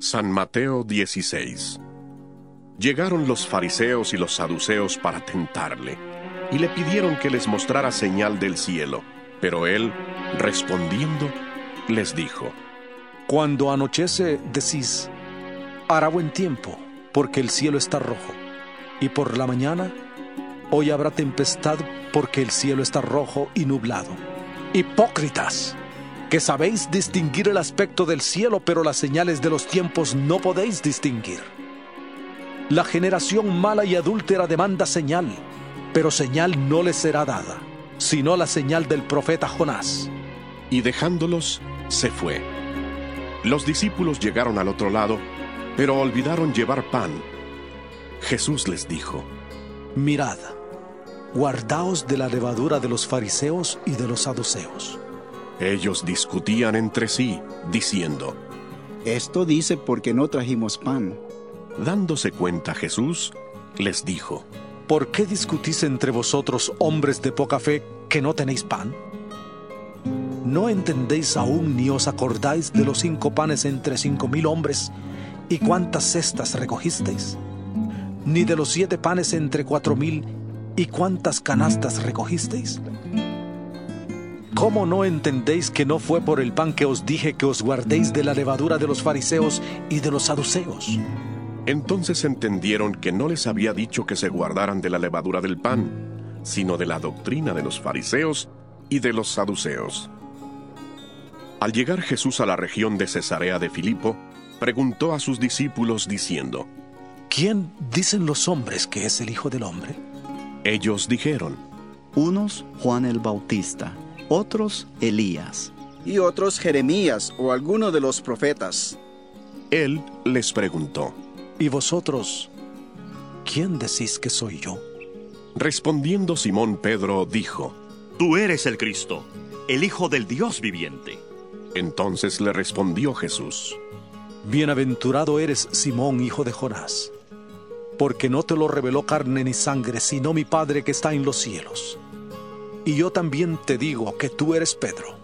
San Mateo 16 Llegaron los fariseos y los saduceos para tentarle, y le pidieron que les mostrara señal del cielo. Pero él, respondiendo, les dijo, Cuando anochece decís, hará buen tiempo, porque el cielo está rojo, y por la mañana, hoy habrá tempestad, porque el cielo está rojo y nublado. Hipócritas, que sabéis distinguir el aspecto del cielo, pero las señales de los tiempos no podéis distinguir. La generación mala y adúltera demanda señal, pero señal no les será dada, sino la señal del profeta Jonás. y dejándolos, se fue. Los discípulos llegaron al otro lado, pero olvidaron llevar pan. Jesús les dijo, Mirad, guardaos de la levadura de los fariseos y de los saduceos. Ellos discutían entre sí, diciendo, Esto dice porque no trajimos pan. dándose cuenta Jesús, les dijo, ¿Por qué discutís entre vosotros, hombres de poca fe, que no tenéis pan? ¿No entendéis aún ni os acordáis de los cinco panes entre cinco mil hombres y cuántas cestas recogisteis? ¿Ni de los siete panes entre cuatro mil y cuántas canastas recogisteis? ¿Cómo no entendéis que no fue por el pan que os dije que os guardéis de la levadura de los fariseos y de los saduceos? Entonces entendieron que no les había dicho que se guardaran de la levadura del pan, sino de la doctrina de los fariseos y de los saduceos. Al llegar Jesús a la región de Cesarea de Filipo, preguntó a sus discípulos diciendo, ¿Quién dicen los hombres que es el Hijo del Hombre? ellos dijeron, Unos Juan el Bautista, otros Elías. y otros Jeremías o alguno de los profetas. él les preguntó. ¿Y vosotros, quién decís que soy yo? Respondiendo Simón Pedro dijo, Tú eres el Cristo, el Hijo del Dios viviente. entonces le respondió Jesús, Bienaventurado eres Simón, hijo de Jonás, porque no te lo reveló carne ni sangre, sino mi Padre que está en los cielos. Y yo también te digo que tú eres Pedro,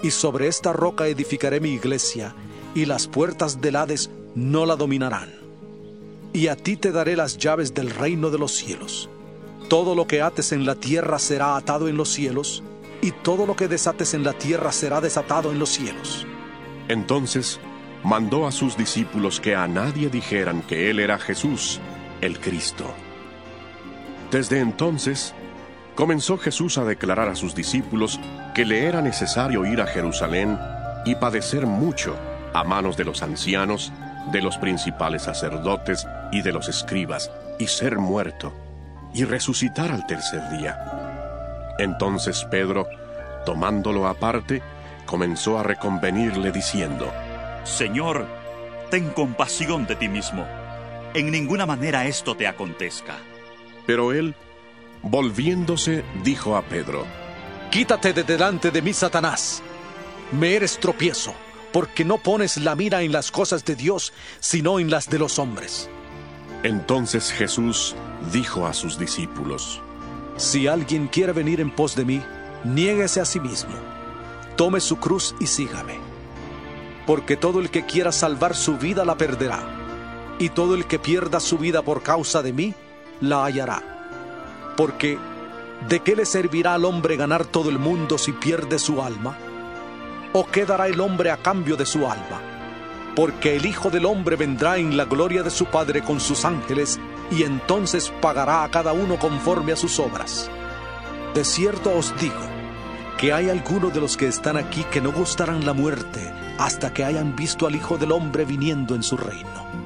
y sobre esta roca edificaré mi iglesia, y las puertas del Hades no la dominarán. Y a ti te daré las llaves del reino de los cielos. Todo lo que ates en la tierra será atado en los cielos, y todo lo que desates en la tierra será desatado en los cielos. Entonces mandó a sus discípulos que a nadie dijeran que él era Jesús, el Cristo. Desde entonces, comenzó Jesús a declarar a sus discípulos que le era necesario ir a Jerusalén y padecer mucho a manos de los ancianos, de los principales sacerdotes y de los escribas, y ser muerto, y resucitar al tercer día. Entonces Pedro, tomándolo aparte, comenzó a reconvenirle diciendo, Señor, ten compasión de ti mismo. En ninguna manera esto te acontezca. Pero él, volviéndose, dijo a Pedro, Quítate de delante de mí, Satanás. Me eres tropiezo, porque no pones la mira en las cosas de Dios, sino en las de los hombres. Entonces Jesús dijo a sus discípulos, Si alguien quiere venir en pos de mí, niéguese a sí mismo. Tome su cruz y sígame. Porque todo el que quiera salvar su vida la perderá, y todo el que pierda su vida por causa de mí, la hallará. Porque, ¿de qué le servirá al hombre ganar todo el mundo si pierde su alma? ¿O qué dará el hombre a cambio de su alma? Porque el Hijo del Hombre vendrá en la gloria de su Padre con sus ángeles, y entonces pagará a cada uno conforme a sus obras. De cierto os digo, que hay algunos de los que están aquí que no gustarán la muerte hasta que hayan visto al Hijo del Hombre viniendo en su reino.